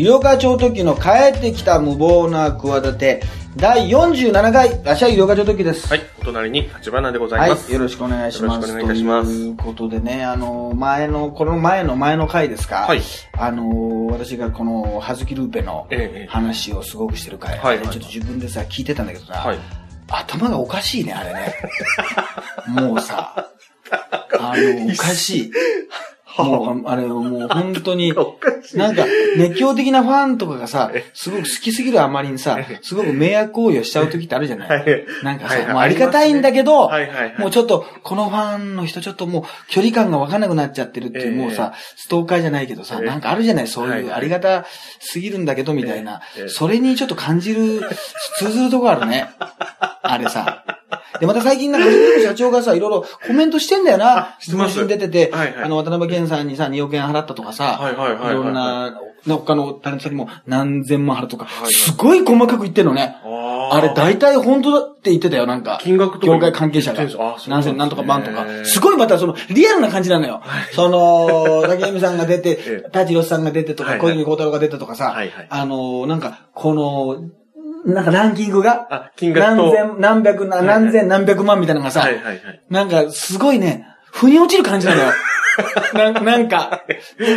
医療課長時の帰ってきた無謀な企て、第47回、らっしゃい医療課長時です。はい、お隣に立花でございます。はい、よろしくお願いします。よろしくお願いいたしますということでね、あの、前の、この前の前の回ですか、はいあの、私がこの、はずきルーペのええ話をすごくしてる回、はいはいちょっと自分でさ、聞いてたんだけどさ、はい。頭がおかしいね、あれね。もうさ、あの、おかしい。もう、あ。れ、もう本当に。なんか、熱狂的なファンとかがさ、すごく好きすぎるあまりにさ、すごく迷惑行為をしちゃう時ってあるじゃない、はいなんかさ、もうありがたいんだけど、もうちょっと、このファンの人ちょっともう距離感がわかんなくなっちゃってるっていう、ええ。もうさ、ストーカーじゃないけどさ、ええ。なんかあるじゃないそうはいいうはいありがたすぎるんだけど、みたいな、ええ。それにちょっと感じる、通ずるとこあるね。あれさ。で、また最近なんか、社長がさ、いろいろコメントしてんだよな。あ。してます。文春出てて、はいはい。あの、渡辺健さんにさ、2億円払ったとかさ、はいはいはいはい。はいろんな、他のタレントさんにも何千万払うとか、いはい。すごい細かく言ってんのね。あー。あれ大体本当だって言ってたよ、なんか。金額とか業界関係者が。何千何とか万とか。すごいまたその、リアルな感じなのよ。その、竹山さんが出て え、舘ひろしさんが出てとか、小泉孝太郎が出てとかさ。はいはい、あの、なんか、この、なんかランキングが、あ、金額と。何千、何百、な何千何百万みたいなのがさ。なんか、すごいね、腑に落ちる感じなのよ。ななんか、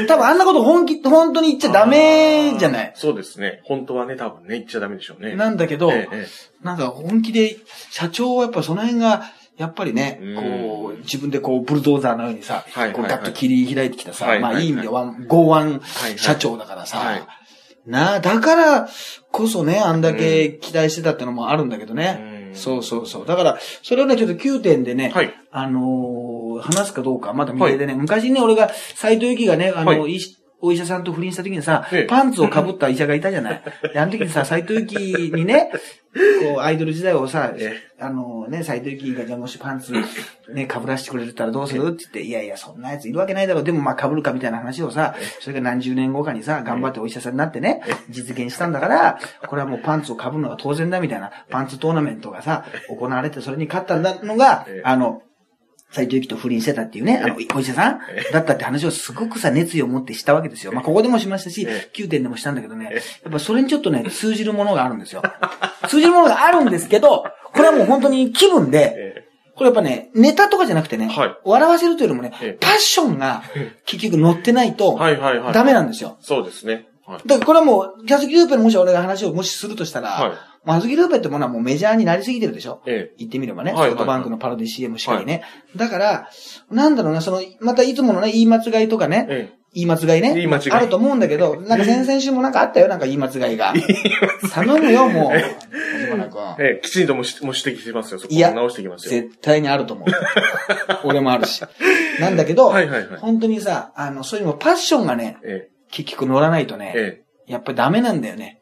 多分あんなこと本気、本当に言っちゃダメじゃない？そうですね。本当はね、多分ね、言っちゃダメでしょうね。なんだけど、えええなんか本気で、社長はやっぱその辺が、やっぱりねうん、こう、自分でこう、ブルドーザーのようにさ、こうガッと切り開いてきたさ、まあいい意味でワン、剛腕はい社長だからさ、はいなあ、だからこそね、あんだけ期待してたってのもあるんだけどね。うん。そうそうそう。だから、それをね、ちょっと9点でね、はい。あのー話すかどうか、まだ未定でね、昔ね、俺が、斎藤由貴がね、あの、はいお医者さんと不倫した時にさ、ええ。パンツを被った医者がいたじゃない。で、あの時にさ、斎藤由貴にね、こう、アイドル時代をさえ、あのね、斎藤由貴がじゃあもしパンツね、被らしてくれたらどうする？って言って、いやいや、そんなやついるわけないだろう。でもまあ被るかみたいな話をさ、それが何十年後かにさ、頑張ってお医者さんになってね、実現したんだから、これはもうパンツを被るのが当然だみたいな、パンツトーナメントがさ、行われてそれに勝ったのがええ、あの、斎藤由貴と不倫してたっていうね、あの、お医者さんだったって話をすごくさ、熱意を持ってしたわけですよ。まあ、ここでもしましたしえ、9点でもしたんだけどね、やっぱそれにちょっとね、通じるものがあるんですよ。通じるものがあるんですけど、これはもう本当に気分で、えこれやっぱね、ネタとかじゃなくてね、はい笑わせるというよりもねええ、パッションが結局乗ってないえと。ダメなんですよ。そうですね。はい。だからこれはもう、キャスキルーペのもし俺が話をもしするとしたら、はいまあ、キャスキルーペってものはもうメジャーになりすぎてるでしょ？ええ言ってみればね、はいはいソフトバンクのパロディ CM しかりね。だから、なんだろうな、その、またいつものね、言い間違いとかね、ええ言い間違いね。言い間違いあると思うんだけど、なんか先々週もなんかあったよ、なんか言い間違いが。頼むよ、もう。君。ええ、きちんともしもう指摘してますよ。そこいや直していきますよ。絶対にあると思う。俺もあるし。なんだけど、はいはいはい本当にさ、あの、そういうのもパッションがね、え結局乗らないとね、え、えやっぱりダメなんだよね。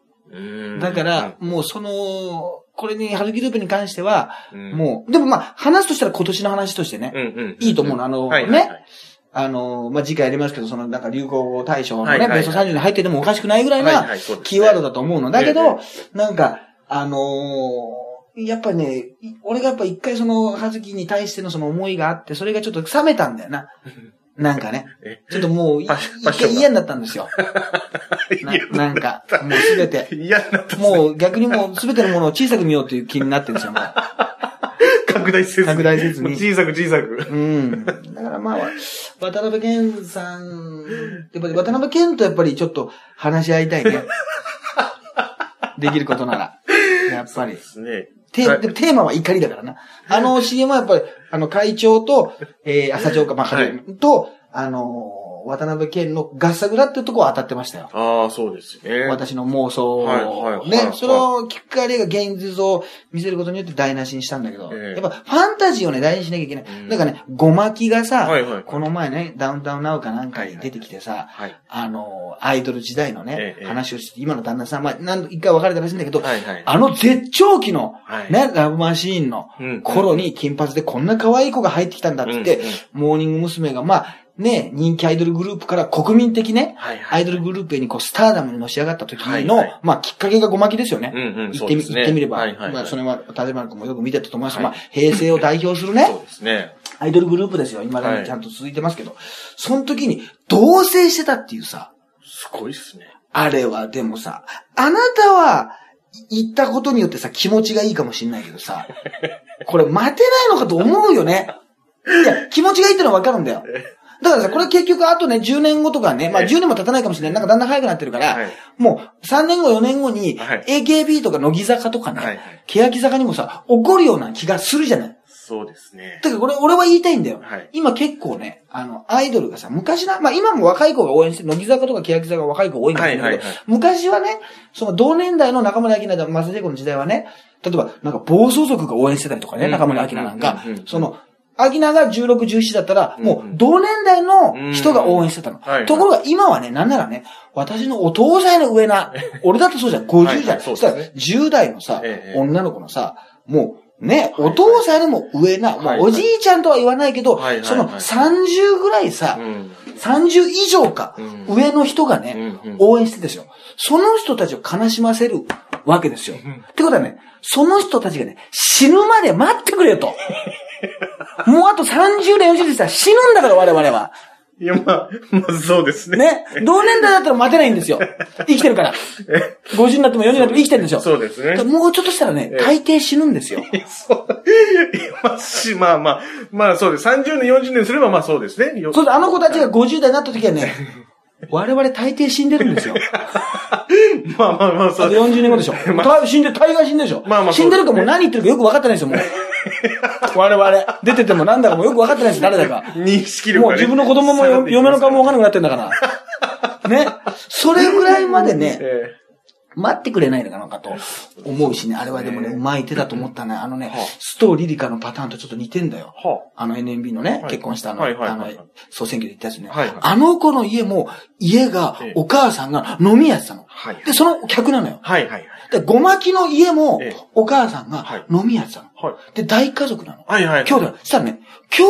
だから、、もうその、これに、ハルキループに関しては、うんもう、でもまあ、話すとしたら今年の話としてね。いいと思うの。あの、ね、あの、まあ、次回やりますけど、その、なんか流行語大賞のね、ベスト30に入っててもおかしくないぐらいはいなキーワードだと思うの。だけど、えなんか、あのーやっぱね、い俺がやっぱ一回その、はずきに対してのその思いがあって、それがちょっと冷めたんだよな。なんかね。え？ちょっともう、嫌になったんですよ。ななんか、もうすべて。嫌になった。もう逆にもうすべてのものを小さく見ようという気になってるんですよ、もう。拡大せずに。拡大せずに小さく小さく。うん。だからまあ、渡辺健さん、やっぱり渡辺健とやっぱりちょっと話し合いたいね。できることなら。やっぱり。ですね。テーマは怒りだからな。あの CM はやっぱり、あの会長と、えー、朝長か、まあ、はいと、あのー渡辺健のガッサグラっていうところは当たってましたよ。ああ、そうですね。私の妄想を、はいはいはいねは、いそのきっかけが現実を見せることによって台無しにしたんだけど、ええやっぱファンタジーをね、大事にしなきゃいけない。うんだからね、ごまきがさ、はいはいこの前ね、ダウンタウンナウかなんかに出てきてさ、はい。あの、アイドル時代のね、ええ話をして、今の旦那さん、まあ、何度一回別れたらしいんだけど、はいはい。あの絶頂期の、はいね、ラブマシーンのうん頃に金髪でこんな可愛い子が入ってきたんだって言って、うんうんモーニング娘。が、まあ、ね、人気アイドルグループから国民的ね、はいはいアイドルグループにこう、スターダムにのし上がった時の、はいはいまあ、きっかけがごまきですよね。うんうん言ってみ、ね言ってみれば、はいはいはいまあ、それは、立花君もよく見てたと思います。はいまあ、平成を代表する そうね、ですね。アイドルグループですよ。今だはいにちゃんと続いてますけど、その時に、同棲してたっていうさ、すごいっすね。あれはでもさ、あなたは、言ったことによってさ、気持ちがいいかもしんないけどさ、これ待てないのかと思うよね。いや、気持ちがいいってのはわかるんだよ。だからさ、これ結局あとね、10年後とかね、まあええ。10年も経たないかもしれない。なんかだんだん早くなってるから、はい。もう3年後、4年後に、はい。AKB とか乃木坂とかね、欅坂にもさ、起こるような気がするじゃない？そうですね。だからこれ、俺は言いたいんだよ。はい。今結構ね、あの、アイドルがさ、昔な、まあ今も若い子が応援して、乃木坂とか欅坂が若い子が多いんだけど、はいはいはい。昔はね、その同年代の中村明菜、松田聖子の時代はね、例えば、なんか暴走族が応援してたりとかね、うん。中村明菜なんか。その、明菜が16、17だったら、うんもう同年代の人が応援してたの。ところが今はね、なんならね、私のお父さんの上な、俺だってそうじゃん、50じゃん。はいそしたらですね10代のさえ、え女の子のさ、もう、ね、お父さんよりも上な、おじいちゃんとは言わないけどその30ぐらいさう、ん。30以上かう、ん上の人がね応援してですよ。その人たちを悲しませるわけですよ。ってことはね、その人たちがね、死ぬまで待ってくれよと。もうあと30年、40年したら死ぬんだから我々は。いや、まあ、まあそうですね。ね。同年代だったら待てないんですよ。生きてるから。50になっても40になっても生きてるんですよ。そうですね。もうちょっとしたらねえ、え大抵死ぬんですよ。そう。まあ、し、まあまあ、まあそうです。30年、40年すればまあそうですね。よそうあの子たちが50代になった時はね、我々大抵死んでるんですよ。まあまあまあそうです。40年後でしょ。まあ大死んでる、大概死んでるでしょ。まあまあ死んでるかもう何言ってるかよく分かってないですよ、もう。我々。出ててもなんだかもうよく分かってないです、誰だか。認識力がね。もう自分の子供もよ嫁の顔も分かんなくなってんだから。ね。それぐらいまでね、え待ってくれないのかなと思うしね。あれはでもね、ねうまい手だと思ったね。あのねはあ、ストーリリカのパターンとちょっと似てんだよ。えはあの NMB のね、はい結婚したあの、はいはいあのはいはい、総選挙で言ったやつね。はいはいあの子の家も、家がええ、お母さんが飲み屋やってたの。はいで、その客なのよ。はいはいで、ごまきの家もええ、お母さんがはい飲み屋やってたの。はい。で、大家族なの。はいはい。兄弟。そしたらね、兄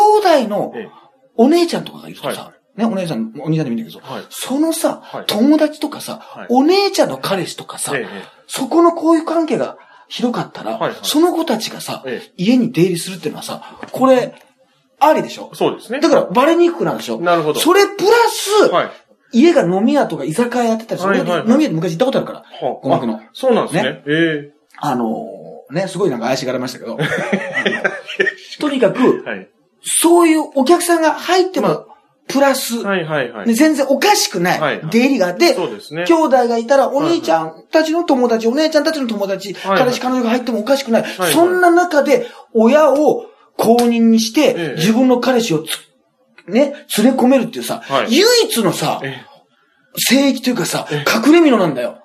弟のええお姉ちゃんとかがいるとはさ、ね、お姉さん、お兄さんでもいいんだけどはい、そのさはい、友達とかさはい、お姉ちゃんの彼氏とかさそこの交友関係が広かったらはいはい、その子たちがさええ、家に出入りするっていうのはさ、これ、ありでしょ？そうですね。だから、バレにくくなるでしょ？なるほどそれプラス、はい。家が飲み屋とか居酒屋やってたりする。はいはいはい俺飲み屋で昔行ったことあるから。は鼓膜のあそうなんですね。えあのーね、すごいなんか怪しがられましたけど。とにかえく、はい。そういうお客さんが入ってまも、プラス、はいはいはいね。全然おかしくなはいい出入りがあって、そうですね。兄弟がいたら、お兄ちゃんたちの友達、お姉ちゃんたちの友達、はい彼氏彼女が入ってもおかしくない。はいそんな中で、親を公認にしてええ、自分の彼氏をつ、ね、連れ込めるっていうさ、はい唯一のさ、え聖域というかさ、隠れ蓑なんだよ。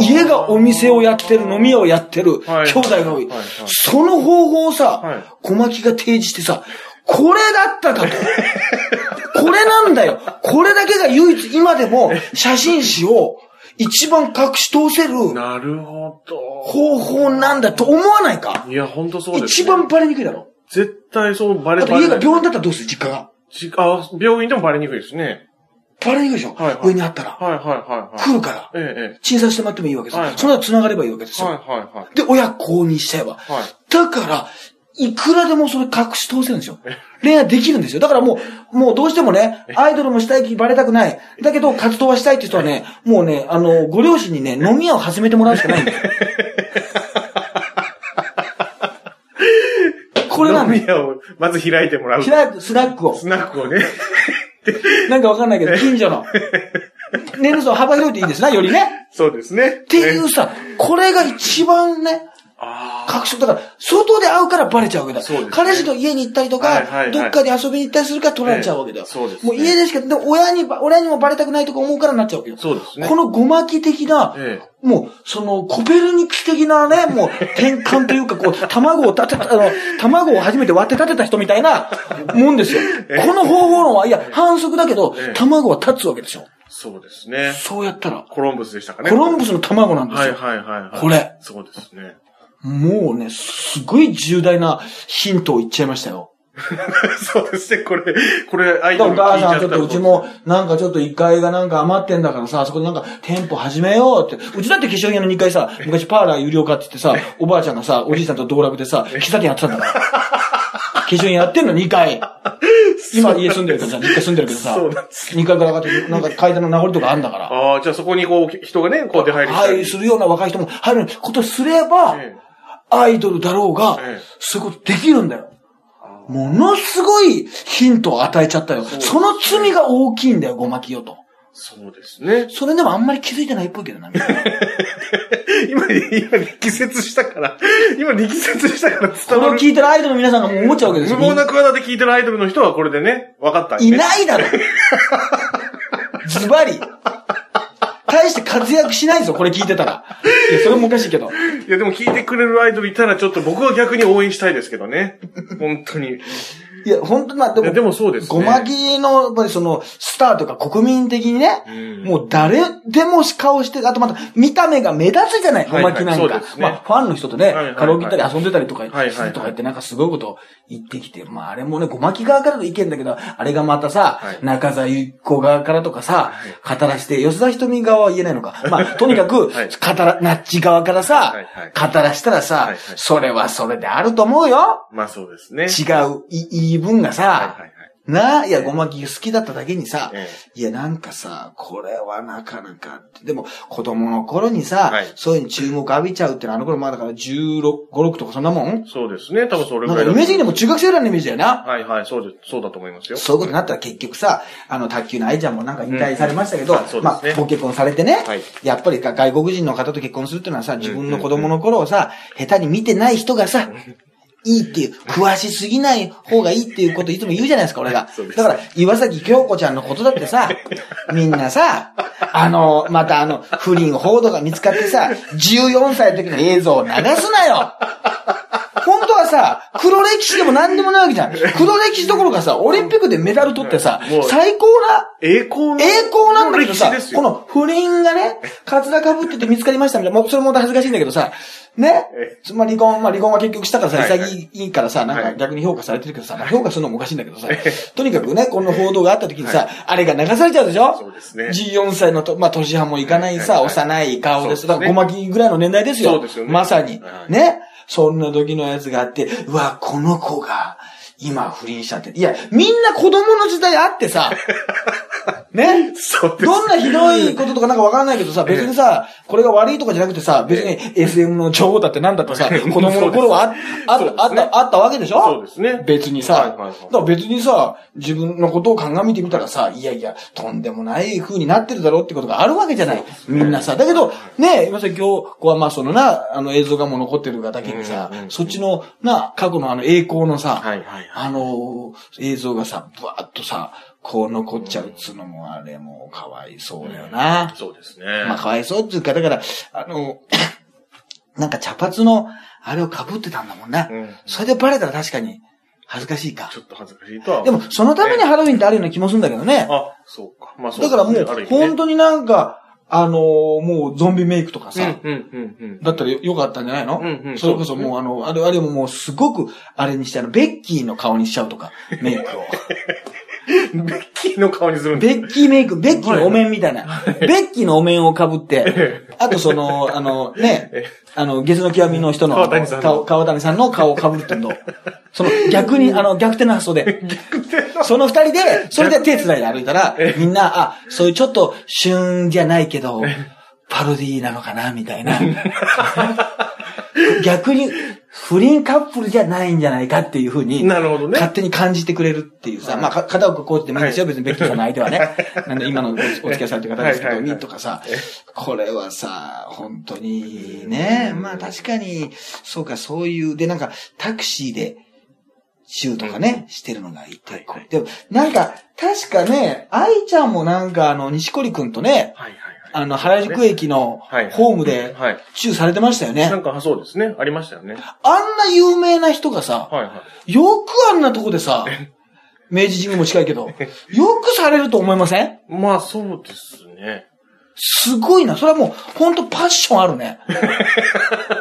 家がお店をやってる、飲み屋をやってる、はい兄弟が多い。はいはいその方法をさ、はい小牧が提示してさ、これだったかと。これなんだよ。これだけが唯一今でも写真誌を一番隠し通せるなるほど。方法なんだと思わないか？いや、ほんとそうです、ね。一番バレにくいだろ。絶対そうバレだってバレない。家が病院だったらどうする？実家が。じあ、病院でもバレにくいですね。バレにくいでしょ、はいはい上にあったら。はいはいはいはい。来るから。ええ、え診察してもらってもいいわけですよ。はいはいその後繋がればいいわけですえ。よ。はいはいはい。で、親公認しちゃえば。はい。だから、いくらでもそれ隠し通せるんですよ。恋愛できるんですよ。だからもう、もうどうしてもね、アイドルもしたい気バレたくない。だけど活動はしたいって人はね、もうね、あの、ご両親にね、飲み屋を始めてもらうしかないんですよ。これなん。飲み屋をまず開いてもらう。開くスナックを。スナックをね。なんかわかんないけど、近所の。年齢層幅広いといいですな、よりね。そうですね。っていうさ、これが一番ね、あ確証。だから、外で会うからバレちゃうわけだ。そうですね彼氏と家に行ったりとか、はいはいはいどっかで遊びに行ったりするから取られちゃうわけだよ。ええそうですねもう家でしか、でも親にば、親にもバレたくないとか思うからなっちゃうわけよ。そうですね。このごまき的な、えもう、その、コペルニクス的なね、もう、転換というか、こう、卵を立てた、あの、卵を初めて割って立てた人みたいな、もんですよ。この方法論は、いや、反則だけどええ、卵は立つわけでしょ。そうですね。そうやったら、コロンブスでしたかね。コロンブスの卵なんですよ。はいはいはいはい。これ。そうですね。もうね、すごい重大なヒントを言っちゃいましたよ。そうですね。これ、これ、アイドルお母さん、ちょっ聞いちゃったらとうちも、なんかちょっと1階がなんか余ってんだからさ、そこでなんか店舗始めようって。うちだって化粧品屋の2階さ、昔パーラー有料化って言ってさ、おばあちゃんがさ、おじいさんと道楽でさ、喫茶店やってたんだから。化粧品やってんの2階。今家住んでるけどさ、実家住んでるけどさ、そうなんです。2階から上がって、なんか階段の名残とかあんだから。ああ、じゃあそこにこう、人がね、こう出入りしたり。はい、するような若い人も入ることすれば、えアイドルだろうがそういうことできるんだよ。ものすごいヒントを与えちゃったよ。その罪が大きいんだよ、ごまきよと。そうですね。それでもあんまり気づいてないっぽいけどな。みんな 今、今力説したから、今力説したからこ伝わる。れを聞いてるアイドルの皆さんがもう思っちゃうわけですよ。無謀な企て聞いてるアイドルの人はこれでね、分かったんですいね。ないだろ。ズバリ。大して活躍しないぞ、これ聞いてたら。いや、それもおかしいけど。いや、でも聞いてくれるアイドルいたらちょっと僕は逆に応援したいですけどね。本当に。いや、本当まあ、でも、でもそうですね。ごまきの、やっぱりその、スターとか国民的にね、うん。もう誰でも顔して、あとまた、見た目が目立つじゃない、ごはいはいまきなんか。そうですね。まあ、ファンの人とね、はいはいはい。カラオケ行ったり遊んでたりとかはいはいするとか言って、なんかすごいこと言ってきて、まあ、あれもね、ごまき側からの意見だけど、あれがまたさ、はい。中澤ゆっ子側からとかさは、語らして、吉田ひとみ側は言えないのか。まあ、とにかく、はい。語ら、ナッチ側からさはいはい、語らしたらさはいはい、それはそれであると思うよ。まあそうですね。違うい言い分がさ、はいはいはい。なあ、いや、ごまき好きだっただけにさ、えいや、なんかさ、これはなかなか。でも、子供の頃にさ、はいそういうの注目浴びちゃうってのは、あの頃まあだから16、5、6とかそんなもん？そうですね。多分それぐなんからいイメージ的にも中学生ぐらいのイメージだよな。はいはい、そうです。そうだと思いますよ。そういうことになったら結局さ、あの、卓球の愛ちゃんもなんか引退されましたけど、うんねまあ、ご結婚されてね、はいやっぱりか外国人の方と結婚するっていうのはさ、自分の子供の頃をさ、下手に見てない人がさ、いいっていう、詳しすぎない方がいいっていうこといつも言うじゃないですか、俺が。だから、岩崎京子ちゃんのことだってさ、みんなさ、あの、またあの、不倫報道が見つかってさ、14歳の時の映像を流すなよさ、黒歴史でも何でもないわけじゃん。黒歴史どころかさ、オリンピックでメダル取ってさもう、最高な栄光の栄光なんだけどさ歴史です、よ。この不倫がね、カツラ被ってて見つかりましたみたいな、もうそれも恥ずかしいんだけどさ、ね？え、まあ離婚、まあ離婚は結局したからさ、はいはい。潔いからさ、なんはい。か逆に評価されてるけどさ、まあ評価するのもおかしいんだけどさ、とにかくね、この報道があった時にさ、あれが流されちゃうでしょ？そうですね ?14 歳のと、まあ年半もいかないさ、はいはい幼い顔です。そうですね。だからごまきぐらいの年代ですよ。そうですよね。まさに。は。い。ね？そんな時のやつがあって、うわ、この子が、今不倫しちゃって。いや、みんな子供の時代あってさ、ね？そうです。どんなひどいこととかなんかわからないけどさ、別にさ、これが悪いとかじゃなくてさ、別に SM の女王だってなんだってさ、子供の頃はあああった、あったわけでしょ？そうですね。別にさ、だから別にさ、自分のことを鑑みてみたらさ、いやいや、とんでもない風になってるだろうってことがあるわけじゃない。みんなさ。だけど、ね、今さ、今日、こはまあそのな、あの映像がもう残ってるがだけにさ、そっちのな、過去のあの栄光のさ、はいはいはい。あの映像がさ、ぶわーっとさ、こう残っちゃうっつうのもあれもうかわいそうだよな。そうですね。まあ、かわいそうっていうか、だから、あの、なんか茶髪の、あれを被ってたんだもんな。うんそれでバレたら確かに、恥ずかしいかち。ょっと恥ずかしいとは。でも、そのためにハロウィンってあるような気もするんだけどね。あ、そうか。まあそうだからもう、本本当になんか、あのーもうゾンビメイクとかさ。だったらよよかったんじゃないの、うんうんそれこそもうあの、あれ、あれももうすごく、あれにして、あの、ベッキーの顔にしちゃうとか、メイクを。ベッキーの顔にするんベッキーメイク、ベッキーのお面みたいな。ベッキーのお面を被って、あとその、あの、ね、あの、ゲスの極みの人の、川谷さんの顔川谷さんの顔を被るってんの。その、逆に、あの、逆転の発想で。その二人で、それで手繋いで歩いたら、みんな、あ、そういうちょっと、旬じゃないけど、パロディーなのかな、みたいな。逆に、不倫カップルじゃないんじゃないかっていうふうに、なるほどね勝手に感じてくれるっていうさ、まあ、か片岡コーチでもいいですよ、別にベッキーさんの相手はね。なんで今のおお付き合いされてる方ですけど、とかさ、これはさ、本当にね、まあ確かに、そうか、そういう、で、なんか、タクシーで、シューとかね、してるのがいて、でも、なんか、確かね、愛ちゃんもなんか、あの、西堀くんとね、はいはいはい。あの、原宿駅のはいホームで、はい。チューされてましたよね。なんか、そうですね。ありましたよね。あんな有名な人がさ、はいはい。よくあんなとこでさ、明治神宮も近いけど、よくされると思いません？まあ、そうですね。すごいな。それはもう、ほんとパッションあるね。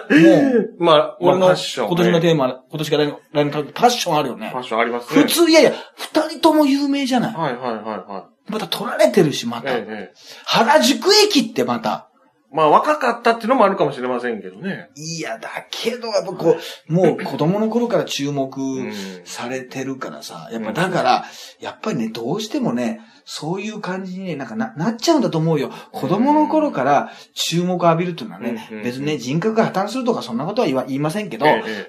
もう、まあ、俺の今年のテーーマ、今年から来年のパッションあるよねファ。ッションありますね。普通、いやいや、二人とも有名じゃない？はいはいはいはまた取られてるし、まい。た。えええ原宿駅ってまた、まあ若かったっていうのもあるかもしれませんけどね。いや、だけど、やっぱこう、もう子供の頃から注目うんされてるからさ、やっぱだから、やっぱりね、どうしてもね、そういう感じにね、なんかな、なっちゃうんだと思うよ。子供の頃から注目を浴びるっていうのはね、うん別にね、人格が破綻するとかそんなことは言いませんけど、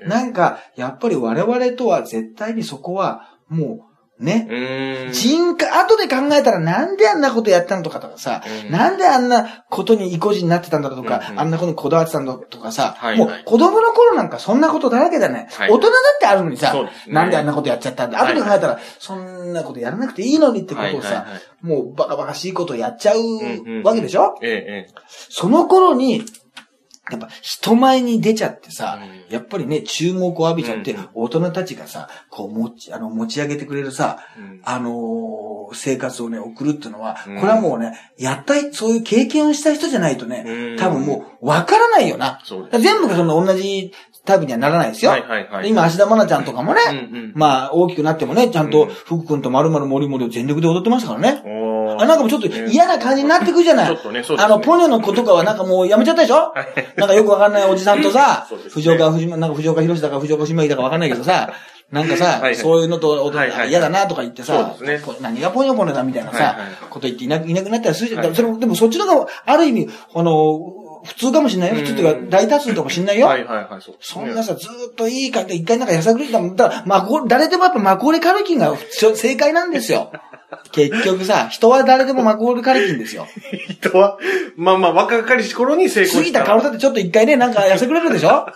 なんか、やっぱり我々とは絶対にそこは、もう、ね。人格、後で考えたらなんであんなことやったのとかとかさ、うん。なんであんなことに意固地になってたんだとか、うんうん。あんなことにこだわってたんだとかさ、はいはい。もう子供の頃なんかそんなことだらけだね。はい。大人だってあるのにさ、ね。なんであんなことやっちゃったんだ。はい。後で考えたら、そんなことやらなくていいのにってことをさ、もうバカバカしいことをやっちゃううんうん。わけでしょ、ええ、ええ。その頃に、やっぱ人前に出ちゃってさ、うん。やっぱりね、注目を浴びちゃって、うん。大人たちがさ、こう持ち、あの、持ち上げてくれるさ、うん。あのー生活をね、送るっていうのは、うん。これはもうね、やったい、そういう経験をした人じゃないとね、うん。多分もう、わからないよな。全部がその同じタイプにはならないですよ。はいはいはい。今、芦田愛菜ちゃんとかもね、うんうんまあ、大きくなってもね、ちゃんとうん、福君と丸々森々を全力で踊ってましたからね。あ、なんかもうちょっと嫌な感じになってくるじゃない。ちょっとねそうですねあの、ポニョの子とかはなんかもうやめちゃったでしょ？なんかよくわかんないおじさんとさ ね、藤岡、藤なんか藤岡弘だか藤岡島木だかわかんないけどさ、なんかさはいは、いそういうのと踊はいはい嫌だなとか言ってさね、ポ何がポニョポニョだみたいなさはいはい、こと言っていなくいなくなったりするじゃん。はいそれもでもそっちの方が、ある意味、あの、普通かもしれないよ。普通っていうか、大多数かもしれないよ。はいはいはい、そねそんなさ、ずーっといい感じで、一回なんかやさぐれてたもん。だから、まこ、誰でもやっぱマコーレカルキンが正解なんですよ。結局さ、人は誰でもマコーレカルキンですよ。人は、まあまあ、若かりし頃に成功した。杉田薫だってちょっと一回ね、なんかやさぐれるでしょ？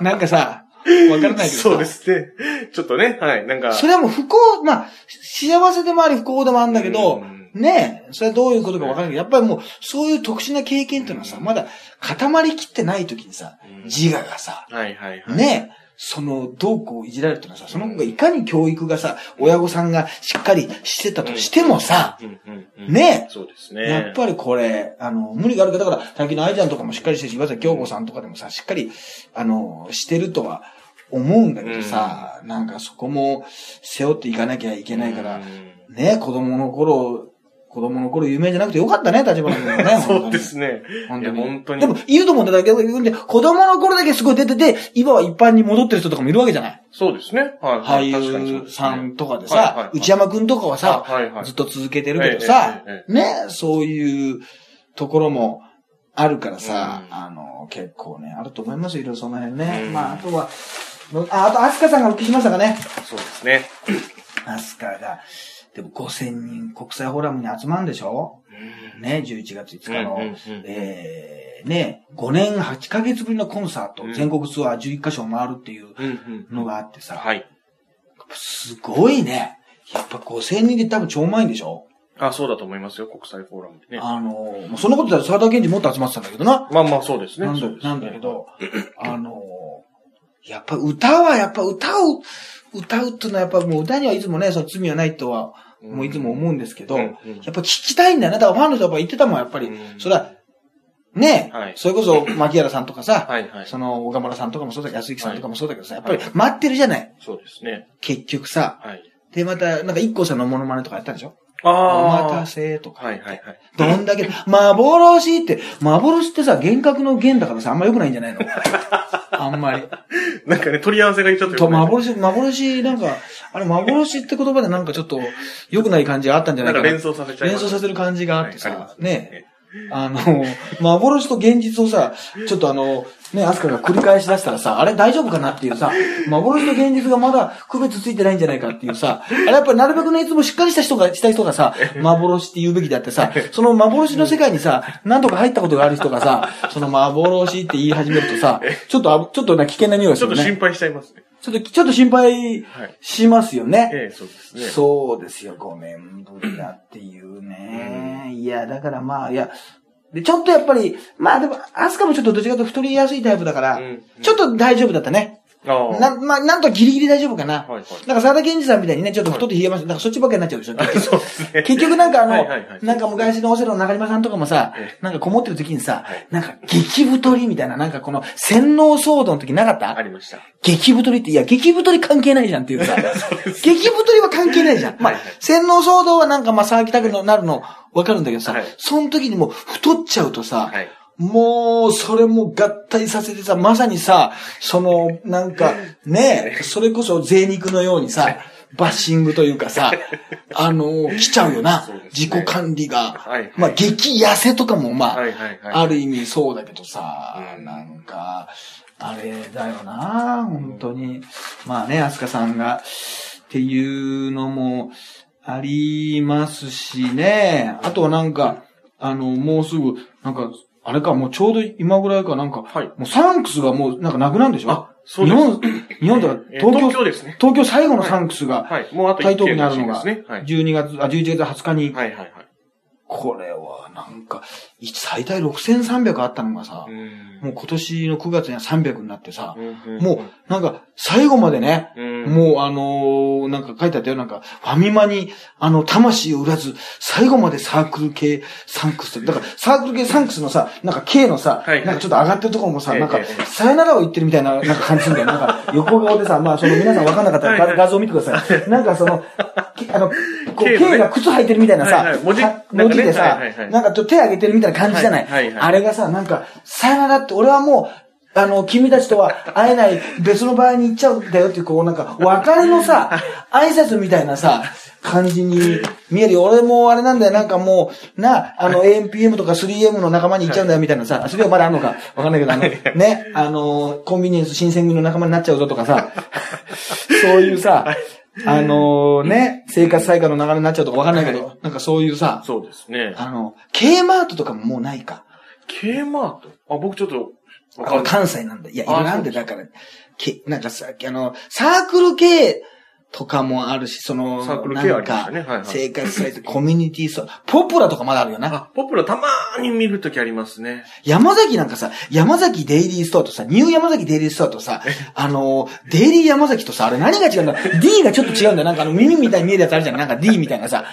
なんかさ、わからないけどさ。そうですね。ちょっとね、はい、なんか。それはもう不幸、まあ、幸せでもあり不幸でもあるんだけどうん、ねえ、それはどういうことかわからないけど、やっぱりもう、そういう特殊な経験っていうのはさ、まだ固まりきってない時にさ、うん自我がさ、はいはいはい。ねえ、その、どうこういじられるってのはさ、その子がいかに教育がさ、親御さんがしっかりしてたとしてもさ、ねそうですね。やっぱりこれ、あの、無理があるから、だから、さっきの愛ちゃんとかもしっかりしてるし、岩崎京子さんとかでもさ、しっかり、あの、してるとは思うんだけどさ、なんかそこも背負っていかなきゃいけないから、うんね、子供の頃、子供の頃有名じゃなくてよかったね、立花君もね。そうですね。本当に。本当に。でも、いると思うんだけど、で子供の頃だけすごい出てて、今は一般に戻ってる人とかもいるわけじゃないそうですね。はい。俳優さんとかでさは、い内山くんとかはさ、ずっと続けてるけどさね、そういうところもあるからさ、うんあの、結構ね、あると思いますよ、いろいろその辺ねう。んまあ、あとは、あ、あと、アスカさんが復帰しましたかね。そうですね。アスカが、でも5000人国際フォーラムに集まるんでしょ？ね、11月5日の、うんうんうんえー、ね、5年8ヶ月ぶりのコンサート、うん全国ツアー11カ所回るっていううんうん。のがあってさ、はい。すごいね。やっぱ5000人で多分超満員でしょ？あ、そうだと思いますよ、国際フォーラムでね。あの、もうそんなことだったら沢田健二もっと集まってたんだけどな。まあまあ、そうですね。なんだねなんだけ。ど、あの、やっぱ歌はやっぱ歌う、歌うっていうのはやっぱもう歌にはいつもね、その罪はないとは、もういつも思うんですけど、うんやうんっぱ聞きたいんだよね。だからファンの人はやっぱ言ってたもん、やっぱり。うんそれは、ね、はいそれこそ牧原さんとかさ、はいはい。その小村さんとかもそうだけど、安幸さんとかもそうだけどさ、やっぱり待ってるじゃない。そうですね。結局さ。はい。で、また、なんか一 k さんのモノマネとかやったでしょ？あおあ。待たせとか。はいはいはい。どんだけ、幻って、幻ってさ、幻覚の幻だからさ、あんま良くないんじゃないの？あんまり。なんかね、取り合わせがちょっとと、よくない幻、幻、なんか、あれ、幻って言葉でなんかちょっと、良くない感じがあったんじゃなかな。ないんか連想させちゃいます。連想させる感じがあってさはいね。あの、幻と現実をさ、ちょっとあの、ね、アスカが繰り返し出したらさ、あれ大丈夫かなっていうさ、幻と現実がまだ区別ついてないんじゃないかっていうさ、あれやっぱりなるべくね、いつもしっかりした人が、した人がさ、幻って言うべきであってさ、その幻の世界にさ、何度か入ったことがある人がさ、その幻って言い始めるとさ、ちょっとあ、ちょっとな危険な匂いがするね。ちょっと心配しちゃいますね。ちょっと、ちょっと心配はい。しますよね。ええ、そうですね。そうですよ、5年ぶりだっていうね。いや、だからまあ、いや、で、ちょっとやっぱり、まあでも、アスカもちょっとどっちかと太りやすいタイプだから、うんちょっと大丈夫だったね。な、まあ、なんとギリギリ大丈夫かな。はいはい。なんか沢田健二さんみたいにね、ちょっと太って冷えました。なんかそっちばっかりになっちゃうでしょ。結 そう局ですね。結局なんかあの、なんか昔のオセロの中島さんとかもさえ、なんかこもってる時にさ、はいなんか激太りみたいな、なんかこの洗脳騒動の時なかった？ありました。激太りって、いや、激太り関係ないじゃんっていうさ。激太りは関係ないじゃん。まあ洗脳騒動はなんかまあ騒ぎたくなるの分かるんだけどさはい、その時にもう太っちゃうとさはい。もう、それも合体させてさ、まさにさ、その、なんか、ねそれこそ贅肉のようにさ、バッシングというかさ、あの、来ちゃうよな。ね自己管理が。はいまあ、激痩せとかも、まあ、はいはいはい。ある意味そうだけどさ、うんなんか、あれだよな、本当に。まあね、アスカさんが、っていうのもありますしね。あとはなんか、あの、もうすぐ、なんか、あれか、もうちょうど今ぐらいかなんか、はい。もうサンクスがもうなんかなくなるんでしょ？あ、そうです。日本、日本ではえー東京、東京ですね。東京最後のサンクスがはい。もうあと台1東区にあるのがですね。はい。12月、あ、11月20日に、はいはいはい。これはなんか、い最大6300あったのがさ、うん。もう今年の9月には300になってさ、うんもう、なんか、最後までね、うん、もうあのーなんか書いてあったよ、なんか、ファミマに、あの、魂を売らず、最後までサークル系サンクスだから、サークル系サンクスのさ、なんか K のさ、はいなんかちょっと上がってるところもさ、ええなんかええ、さよならを言ってるみたいな、なんか感じするんだよ。なんか、横顔でさ、まあ、その皆さんわかんなかったら画画像見てください。なんかその、きあの、こう、K が靴履いてるみたいなさ、文字でさなんかちょっと手上げてるみたいな感じじゃない。はいはいはい。あれがさ、なんか、さよならって、俺はもう、あの、君たちとは会えない別の場合に行っちゃうんだよっていう、こう、なんか、別れのさ、挨拶みたいなさ、感じに見えるよ。俺もあれなんだよ、なんかもう、な、あの、AMPM とか 3M の仲間に行っちゃうんだよ、みたいなさ、それはまだあんのか、わかんないけど、あの、ね、あの、コンビニエンス新選組の仲間になっちゃうぞとかさ、そういうさ、あのね、生活再開の流れになっちゃうとかわかんないけど、なんかそういうさ、そうですね。あの、K マートとかももうないか。K マートあ、僕ちょっと、わあ関西なんだ。いや、いあろいろあんで、だから、け、なんかさ、あの、サークル系とかもあるし、その、サークル系ありましたねはいはい生活サイト、コミュニティそう、ポプラとかまだあるよな。あ、ポプラたまーに見るときありますね。山崎なんかさ、山崎デイリーストアとさ、ニュー山崎デイリーストアとさ、あの、デイリー山崎とさ、あれ何が違うんだ ?D がちょっと違うんだよ。なんかあの耳みたいに見えるやつあるじゃん。なんか D みたいなさ。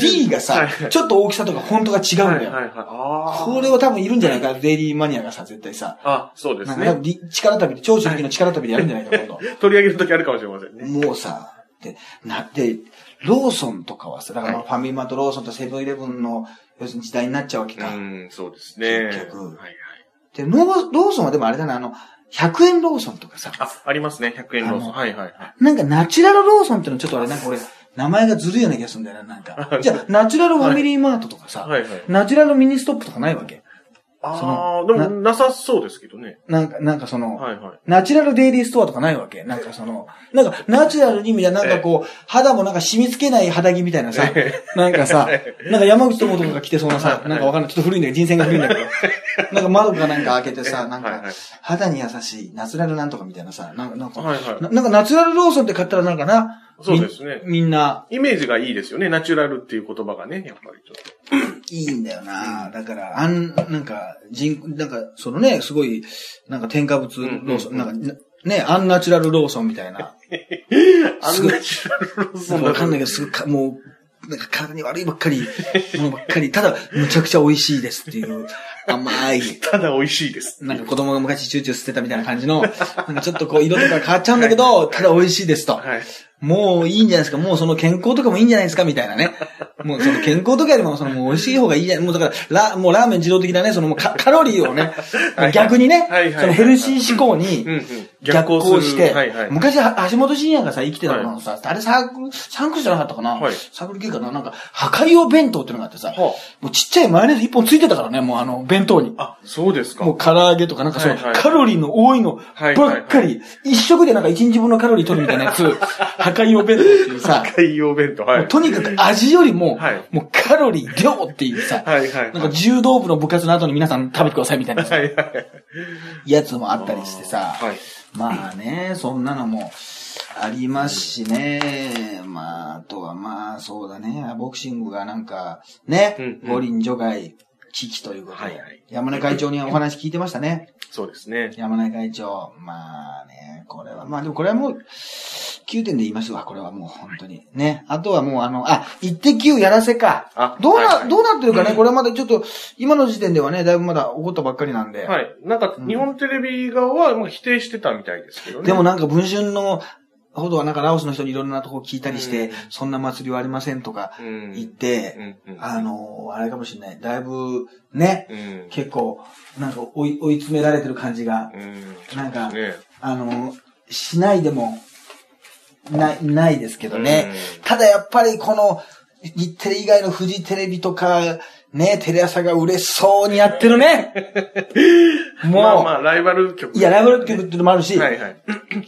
D がさちょっと大きさとかフォントが違うんだよ。はいはいはい。これは多分いるんじゃないか、デイリーマニアがさ、絶対さ。あ、そうですね力旅で、長州力の力旅でやるんじゃないか、今度。取り上げるときあるかもしれませんね。もうさ、で、な、で、ローソンとかはさ、だからファミマとローソンとセブンイレブンの、要するに時代になっちゃうわけか。うん、そうですね。結局はいはい。で、ローソンはでもあれだな、あの、100円ローソンとかさ、あ、ありますね。100円ローソン。はいはいはい。なんかナチュラルローソンってのちょっとあれなんか俺、名前がずるいような気がするんだよな、なんか。じゃあ、ナチュラルファミリーマートとかさ、はいはい。ナチュラルミニストップとかないわけ？ああ、でもなさそうですけどね。なんか、なんかその、はいはい。ナチュラルデイリーストアとかないわけ？なんかその、なんか、ナチュラルにみたいな、なんかこう、肌もなんか染み付けない肌着みたいなさ、なんかさ、なんか山口智子とか着てそうなさ、なんかわかんない。ちょっと古いんだけど、人生が古いんだけど、なんか窓かなんか開けてさ、なんか肌に優しい、ナチュラルなんとかみたいなさ、なんか、なんか、はいはい。ななんかナチュラルローソンって買ったらなんかな、そうですね。みみんな、イメージがいいですよね。ナチュラルっていう言葉がね、やっぱりちょっと。いいんだよな。だから、あん、なんか、人、なんか、そのね、すごい、なんか添加物ローソン、うんうんうんなんか、ね、アンナチュラルローソンみたいな。あすごいナチュラルローソンわかんないけど、すごいか、もう、なんか体に悪いばっかり、ものばっかり、ただ、むちゃくちゃ美味しいですっていう、甘い、ただ美味しいです。なんか子供が昔チューチュー吸ってたみたいな感じの、なんかちょっとこう色とか変わっちゃうんだけど、ただ美味しいですと。はい。もういいんじゃないですか。もうその健康とかもいいんじゃないですかみたいなね。もうその健康とかよりもそのもう美味しい方がいいじゃない。もうだから、ラ、もうラーメン自動的なね、そのもうカカロリーをねはい、逆にねそのヘルシー思考にうんうん。逆行して昔は橋本真也がさ、生きてたのさ、あれサークル、サークルじゃなかったかな？はいサークル系かななんか、破壊用弁当ってのがあってさ、はもうちっちゃいマヨネーズ一本ついてたからね、もうあの、弁当に。あ、そうですか。もう唐揚げとかなんかそう、はいはい。カロリーの多いのはいばっかり、一食でなんか一日分のカロリー取るみたいなやつ、破壊用弁当っていうさ、海洋弁当、はい。とにかく味よりも、はい。もうカロリー量っていうさ、はいはい。なんか柔道部の部活の後に皆さん食べてくださいみたいなさはいはい。やつもあったりしてさ、はい。まあね、そんなのもありますしね、まあ、あとはまあ、そうだね、ボクシングがなんか、ね、五輪除外危機ということで、はいはい山根会長にお話聞いてましたね。そうですね。山根会長。まあね、これは、まあでもこれはもう、9点で言いますわ、これはもう本当に。ね。あとはもうあの、あ、一滴9やらせか。あどうな、はいはいどうなってるかね、これはまだちょっと、今の時点ではね、だいぶまだ起こったばっかりなんで。はい。なんか、日本テレビ側は、まあ、否定してたみたいですけどね。でもなんか文春の、ほどはなんかラオスの人にいろんなとこ聞いたりして、うんそんな祭りはありませんとかうん。言って、うんうんあの、あれかもしれない。だいぶ、ね、うん。結構、なんか追い追い詰められてる感じが、うん。なんかね。あの、しないでも、ない、ないですけどね。ただやっぱりこの、日テレ以外のフジテレビとか、ね、テレ朝が嬉しそうにやってるね。もう、まあまあ、ライバル曲。いや、ライバル曲ってのもあるし、はいはい。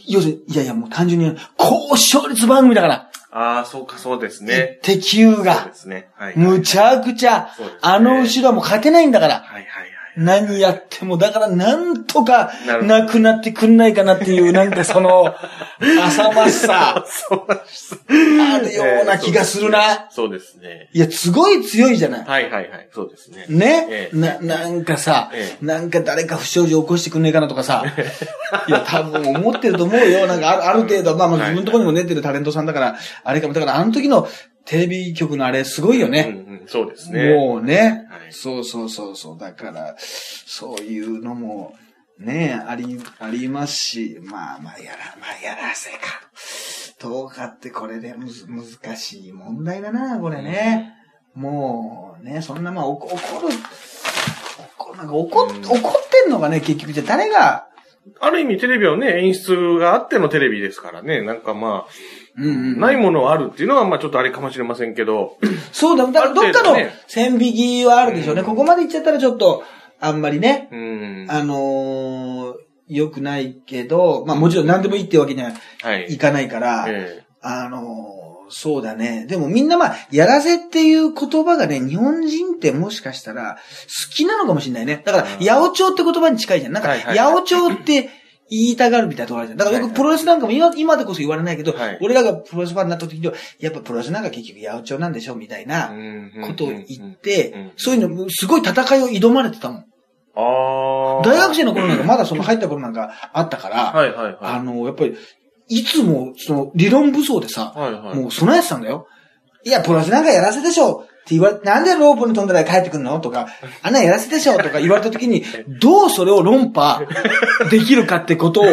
要するに、いやいや、もう単純に、高視聴率番組だから、ああ、そうか、そうですね。敵球そうがで、すね。はい。むちゃくちゃね、あの後ろはもう勝てないんだから。はいはいはい。何やっても、だからなんとかなくなってくんないかなっていう、なんかその、浅ましさ。あるような気がするな。そうですね。いや、すごい強いじゃない。はいはいはい。そうですね。ね、ええな、なんかさ、えなんか誰か不祥事起こしてくんねえかなとかさ、いや、多分思ってると思うよ。なんかある、ある程度、まあまあはい自分のところにも出てるタレントさんだから、あれかも。だからあの時のテレビ局のあれすごいようんね。うん、そうですね。もうね、はいそうそうそうそう。だから、そういうのも、ね、あり、ありますし、まあまあやら、まあやらせか。どうかってこれでむず難しい問題だな、これね。もう、ね、そんなまあ怒怒る、怒なんか怒っ、うん怒ってんのがね、結局じゃあ誰が、ある意味テレビはね、演出があってのテレビですからね。なんかまうんうんあ、ないものはあるっていうのはまあちょっとあれかもしれませんけど。そうだ、だからどっかの線引きはあるでしょうね。うんここまで行っちゃったらちょっと、あんまりね、うん。あのー、良くないけど、まあもちろん何でもいいってわけにははい。いかないから、えあのーそうだね。でもみんなまあ、やらせっていう言葉がね、日本人ってもしかしたら好きなのかもしれないね。だから、うん八百長って言葉に近いじゃん。なんか、はいはい八百長って言いたがるみたいなところあるじゃん。だからよくプロレスなんかも今今でこそ言われないけど、はい俺らがプロレスファンになった時には、やっぱプロレスなんか結局八百長なんでしょ？みたいなえことを言って、そういうの、すごい戦いを挑まれてたもん。ああ。大学生の頃なんかまだその入った頃なんかあったから、はいはいはい。あの、やっぱり、いつも、その、理論武装でさ、はいはい。もう備えてたんだよ。いや、プロレスなんかやらせでしょ言われて、なんでロープに飛んだら帰ってくるの？とか、あんなんやらせでしょとか言われた時に、どうそれを論破できるかってことを、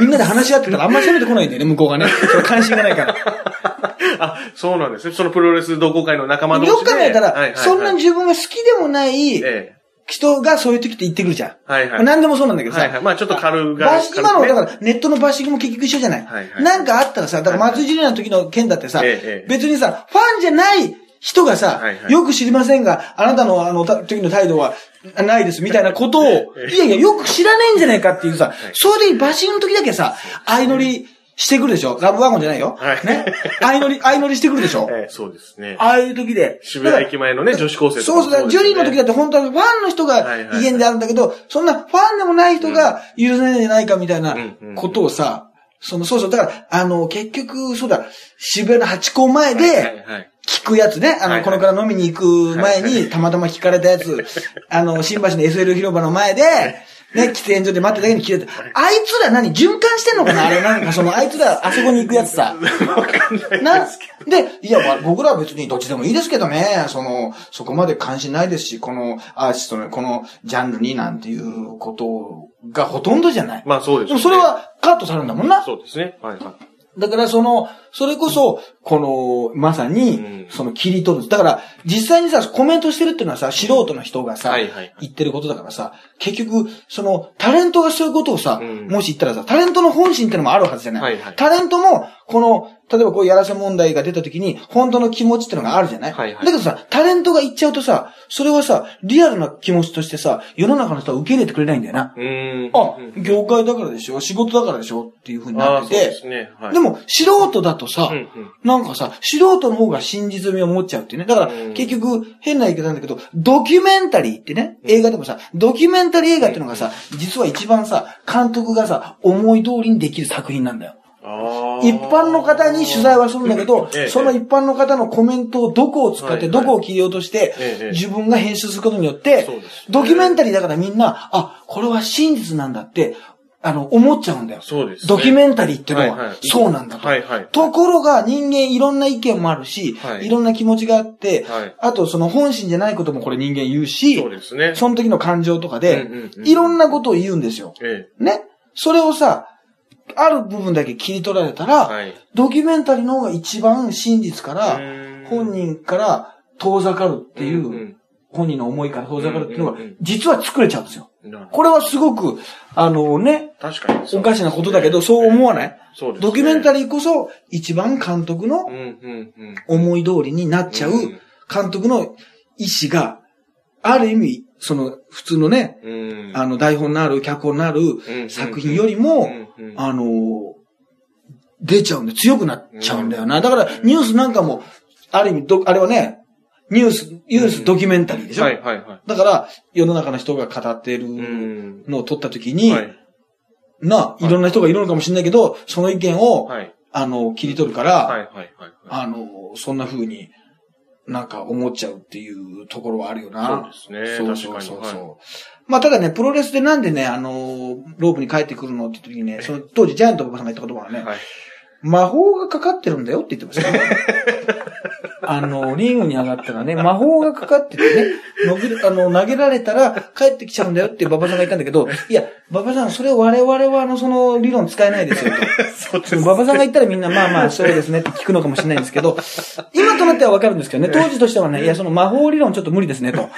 みんなで話し合ってたらあんまり攻めてこないんだよね、向こうがね。それ関心がないから。あ、そうなんですね。そのプロレス同好会の仲間同士で。よく考えたら、はいはいはいそんな自分が好きでもないえ人がそういう時って言ってくるじゃん。え。はいはい。何でもそうなんだけどさ。はいはい。まあちょっと軽が。今の、だから、ネットのバッシングも結局一緒じゃない。はいはいなんかあったらさ、だから松井ジュニアの時の件だってさ、ええええ別にさ、ファンじゃない人がさ、はいはい。よく知りませんが、あなたのあの、た時の態度はないですみたいなことを、い。やいや、よく知らないんじゃないかっていうさ、それでバッシングの時だけさ、相乗りしてくるでしょ？ラブワゴンじゃないよ？はい。ね？相乗り、相乗りしてくるでしょ？ええ、そうですね。ああいう時で。渋谷駅前のね、女子高生とかもそうそうだ、ジュリーの時だって本当はファンの人がはいはい。威厳であるんだけど、そんなファンでもない人が許せないんじゃないかみたいなうんうん。ことをさ、その、そうそう、だから、あの、結局、そうだ、渋谷のハチ公前はいで、はい。聞くやつね、あの、このから飲みに行く前に、たまたま聞かれたやつ、あの、新橋の SL 広場の前で、ね、喫煙所で待ってた時に聞いてた。あいつら何循環してんのかな？あれなんかその、あいつらあそこに行くやつさ。わかんないなですけど。、で、いや、わ僕らは別にどっちでもいいですけどね、その、そこまで関心ないですし、このアーティストのこのジャンルになんていうことがほとんどじゃない。まあそうですね。でもそれはカットされるんだもんな。そうですね。はいはい。だからその、それこそ、この、まさうんに、その切り取る。だから、実際にさ、コメントしてるっていうのはさ、素人の人がさ、はいはい言ってることだからさ、結局、その、タレントがそういうことをさ、うんもし言ったらさ、タレントの本心ってのもあるはずじゃない。はいはいタレントも、この、例えばこうやらせ問題が出た時に、本当の気持ちってのがあるじゃない、はいはいだけどさ、タレントが言っちゃうとさ、それはさ、リアルな気持ちとしてさ、世の中の人は受け入れてくれないんだよな。あうん、業界だからでしょ仕事だからでしょっていう風にああ、なっててで、すね。はい。でも、素人だとさ、うんうんなんかさ、素人の方が真実味を持っちゃうっていうね。だからうん、結局、変な言い方なんだけど、ドキュメンタリーってね、映画でもさ、ドキュメンタリー映画っていうのがさ、実は一番さ、監督がさ、思い通りにできる作品なんだよ。一般の方に取材はするんだけどええ、その一般の方のコメントをどこを使って、はい。どこを切り落としてええ、自分が編集することによってドキュメンタリーだからみんな、あ、これは真実なんだって、あの、思っちゃうんだよ。そうですね。ドキュメンタリーっていうのははいはい、そうなんだと。はいはい。ところが人間いろんな意見もあるし、はいい、ろんな気持ちがあって、はいあとその本心じゃないこともこれ人間言うし、そうですね。その時の感情とかで、うんうんうんいろんなことを言うんですよ。えね。それをさ、ある部分だけ切り取られたら、はい。ドキュメンタリーの方が一番真実から、本本人から遠ざかるっていう、うん本人の思いから遠ざかるっていうのが実は作れちゃうんですよ。これはすごく、あのね、確かにおかしなことだけど、そう思わない？そうですね。ドキュメンタリーこそ、一番監督の。思い通りになっちゃう、うん監督の意思が、ある意味、その、普通のね、うん。あの、台本のある、脚本のあるうん作品よりも、あの、出ちゃうんで、強くなっちゃうんだよな。だから、ニュースなんかも、ある意味、ど、あれはね、ニュース、ニュースドキュメンタリーでしょ、はい、はい、はい。だから、世の中の人が語っているうん。のを撮った時に、はい。な、いろんな人がいるのかもしれないけど、その意見を、はい。あの、切り取るから、はい、はい、はい。あの、そんな風になんか思っちゃうっていうところはあるよそうな。ですね。そう確かに。そうそうそう。はまあ、ただね、プロレスでなんでね、あの、ロープに帰ってくるのって時にね、その当時ジャイアント馬場さんが言った言葉はね、い。はい。魔法がかかってるんだよって言ってましたね。あの、リングに上がったらね、魔法がかかっててね、のびあの、投げられたら帰ってきちゃうんだよって馬場さんが言ったんだけど、いや、馬場さん、それ我々はあの、その理論使えないですよと。そう。馬場さんが言ったらみんな、まあまあ、そうですねって聞くのかもしれないんですけど、今となってはわかるんですけどね、当時としてはね、いや、その魔法理論ちょっと無理ですねと。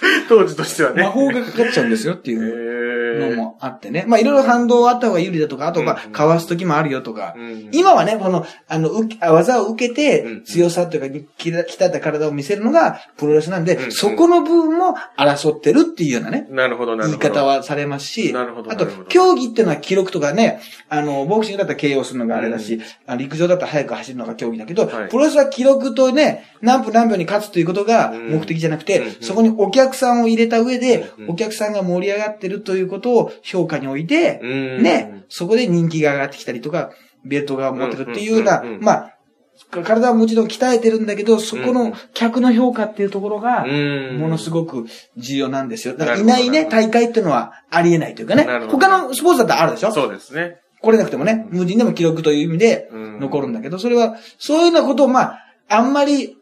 当時としてはね。魔法がかかっちゃうんですよってへいうのー。もあってね。まあ、いろいろ反動あった方が有利だとか、あと、まあ、かわす時もあるよとか。うん今はね、この、あの、う技を受けうてん、強さというか、きら鍛えた体を見せるのがプロレスなんで、うんそこの部分も争ってるっていうようなね、なるほど、なるほど。言い方はされますし、なるほどあと競技っていうのは記録とかね、あの、ボクシングだったら KO するのがあれだし、うん。あ陸上だったら速く走るのが競技だけど、はい。プロレスは記録とね、何分何秒に勝つということがうん。目的じゃなくて、うん。そこにお客さんを入れた上で、うんお客さんが盛り上がってるということを評価において、うん。ね、そこで人気が上がってきたりとか、ベルトが持ってるっていうようなまあ、体はもちろん鍛えてるんだけど、そこの客の評価っていうところが、うん。ものすごく重要なんですよ。だからないないね、大会っていうのはありえないというかね。他のスポーツだったらあるでしょ？そうですね。来れなくてもね、無人でも記録という意味でうん。残るんだけど、それは、そういうようなことを、まあ、あんまり、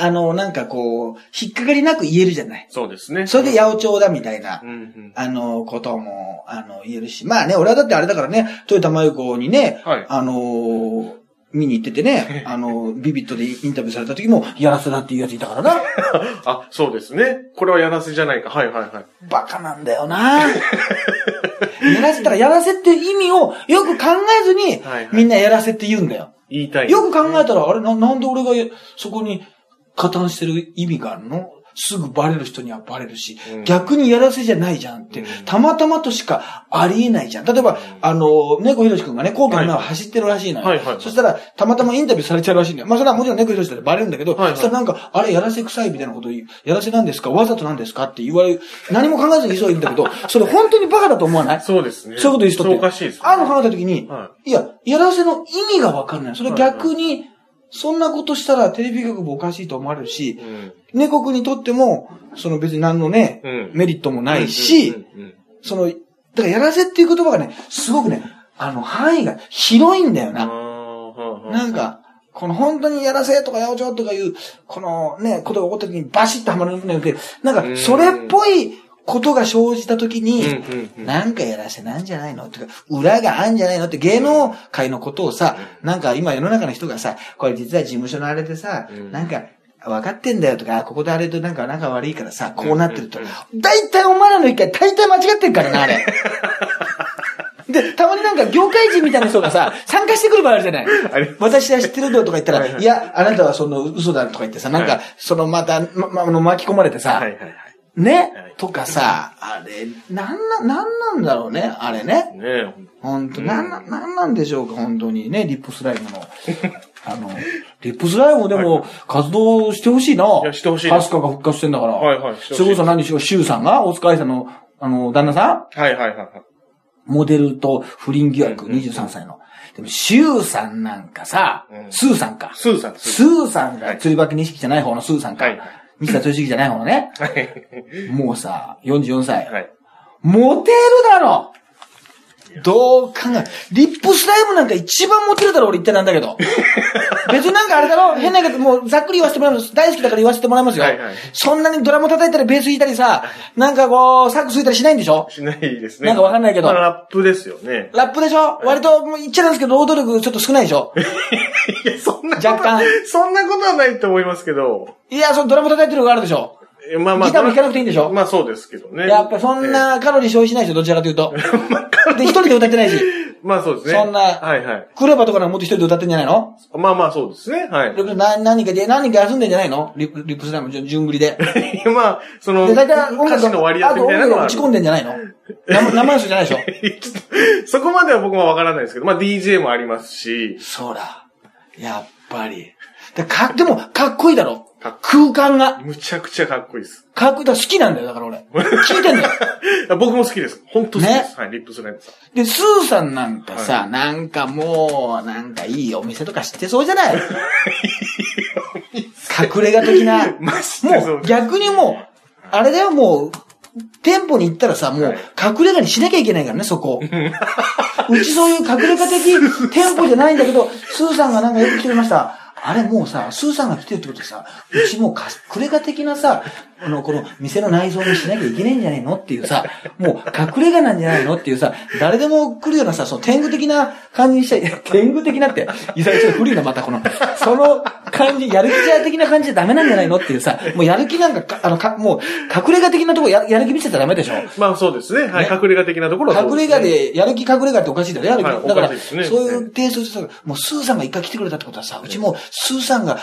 あの、なんかこう、引っかかりなく言えるじゃない。そうですね。それで八百長だみたいなう、んうん。あの、ことも、あの、言えるし。まあね、俺はだってあれだからね、豊田真由子にね、はいあのー見に行っててね、あの、ビビットでインタビューされた時も、やらせだっていうやついたからな。あ、そうですね。これはやらせじゃないか。はいはいはい。バカなんだよな やらせたらやらせって意味をよく考えずにはいはい、みんなやらせって言うんだよ。言いたい。よく考えたら、あれな、なんで俺がそこに加担してる意味があるの？すぐバレる人にはバレるし、うん逆にやらせじゃないじゃんって、うんたまたまとしかありえないじゃん。例えば、あの、猫ひろしくんがね、皇居の前を走ってるらしいのよ。はいはいはいそしたら、たまたまインタビューされちゃうらしいんだよ。まあ、それはもちろん猫ひろしだってバレるんだけど、はいはいそしたらなんか、あれ、やらせ臭いみたいなこと言う、やらせなんですか？わざとなんですか？って言われる、何も考えずにそう言うんだけど、それ本当にバカだと思わない？そうですね。そういうこと言う人って。おかしいですね。あの話した時に、はいや、やらせの意味がわかんない。それ逆に、そんなことしたらテレビ局もおかしいと思われるし、うん。猫国にとっても、その別に何のね、うんメリットもないし、その、だからやらせっていう言葉がね、すごくね、あの、範囲が広いんだようん。な。なん、か、この本当にやらせとか八百長とかいう、このね、ことが起こった時にバシッとはまるんじゃなくて、なんか、それっぽいことが生じた時に、うんうんうん。なんかやらせなんじゃないの？ってか、裏があんじゃないの？って芸能界のことをさ、なんか今世の中の人がさ、これ実は事務所のあれでさ、うん。なんか、分かってんだよとか、ここであれとなんか仲悪いからさ、こうなってると。うん。大体お前らの一回、大体間違ってるからな、あれ。で、たまになんか業界人みたいな人がさ、参加してくる場合あるじゃない。私は知ってるよとか言ったら、はいや、あなたはその嘘だとか言ってさ、なんかはい、そのまた、ま、ま、巻き込まれてさ。ね、はいとかさ、あれ、なんな、なんなんだろうね、あれね。ねえ。ほんと、なんな、なんなんでしょうか、本当にね、リップスライムの。あの、リップスライムでも活動してほしいな。いやしてほしいですアスカが復活してんだから。はいはいそれこそ何しろ、シュウさんが、大塚愛さんの、あの、旦那さん？はいはいはいはい。モデルと不倫疑惑、うんうん23歳の。でも、シュウさんなんかさ、うんスーさんか。スーさん、スーさんが、はい釣り化け錦じゃない方のスーさんか。はいはい西田敏行じゃない方のね。はい。もうさ、44歳。はい。モテるだろどう考え、リップスライムなんか一番モテるだろ、俺言ってなんだけど。別になんかあれだろ、変なけど、もうざっくり言わせてもらいます。大好きだから言わせてもらいますよ。はいはいそんなにドラム叩いたり、ベース弾いたりさ、なんかこう、サックス吹いたりしないんでしょ？しないですね。なんかわかんないけどまあラップですよね。ラップでしょ？割と、もう言っちゃなんですけど、労働力ちょっと少ないでしょ？いや、そんなこと若干そんなことはないと思いますけど。いや、そのドラム叩いてるのがあるでしょ？えまあまあ。ギターも弾かなくていいんでしょ？まあそうですけどね。やっぱそんなカロリー消費しないでしょ？どちらかというと。で、一人で歌ってないし。まあそうですね。そんなはいはい。クレバとかもっと一人で歌ってんじゃないの？まあまあそうですね。はい。な何人かで、何人か休んでんじゃないの？リップ、リップスライム、じゅ順繰りで。まあ、その、で、大体の割り当てみたいなのは打ち込んでんじゃないの？生生演奏じゃないでしょ？そこまでは僕もわからないですけど、まあ DJ もありますし、そうだ。やっぱり。でか、でも、かっこいいだろ？空間が。むちゃくちゃかっこいいです。かっこいい。だ好きなんだよ、だから俺。聞いてんだよ。僕も好きです。本当好きです。はい、リップスライムさん。で、スーさんなんかさ、なんかもう、なんかいいお店とか知ってそうじゃない？隠れ家的な。まあ知ってそうもう逆にもう、あれだよ、もう、店舗に行ったらさ、もう、隠れ家にしなきゃいけないからね、そこ。うちそういう隠れ家的 店舗じゃないんだけど、スーさんがなんかよく来てくれました。あれもうさ、スーさんが来てるってことでさ、うちもう隠れが的なさ、あの、この店の内装にしなきゃいけないんじゃないのっていうさ、もう隠れ家なんじゃないのっていうさ、誰でも来るようなさ、その天狗的な感じにしたい。天狗的なって、いさちょっと古いな、またこの、その感じ、やる気じゃ的な感じじゃダメなんじゃないのっていうさ、もうやる気なんかか、あの、かもう、隠れ家的なとこややる気見せちゃダメでしょまあそうですね。はい、ね隠れ家的なところはそう隠れ家で、やる気隠れ家っておかしいだろ、やる気。はいだから、かねそういうテイストでさ、もうスーさんが一回来てくれたってことはさ、うちもスーさんが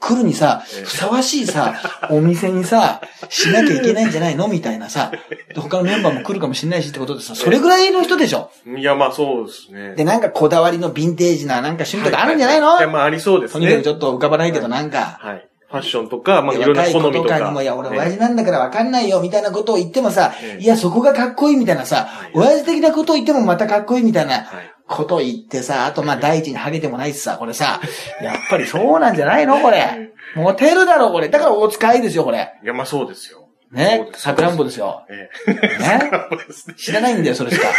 来るにさ、ふさわしいさ、お店にさ、しなきゃいけないんじゃないのみたいなさ、で他のメンバーも来るかもしれないしってことでさ、それぐらいの人でしょ？いや、まあそうですね。で、なんかこだわりのヴィンテージななんか趣味とかあるんじゃないの、いや、まあありそうですね。とにかくちょっと浮かばないけどなんか、はい。ファッションとか、まあいろんな好みとか。とかにも、いや、俺ね親父なんだからわかんないよ、みたいなことを言ってもさえ、え。いや、そこがかっこいいみたいなさ、親父的なことを言ってもまたかっこいいみたいなはいことを言ってさ、あとまあ第一にハゲてもないしさ、これさ、やっぱりそうなんじゃないのこれ。モテるだろ、これ。だから大使いですよ、これ。いや、まあそうですよ。ね？さくらんぼですよ。えね？え。ね。知らないんだよ、それしか。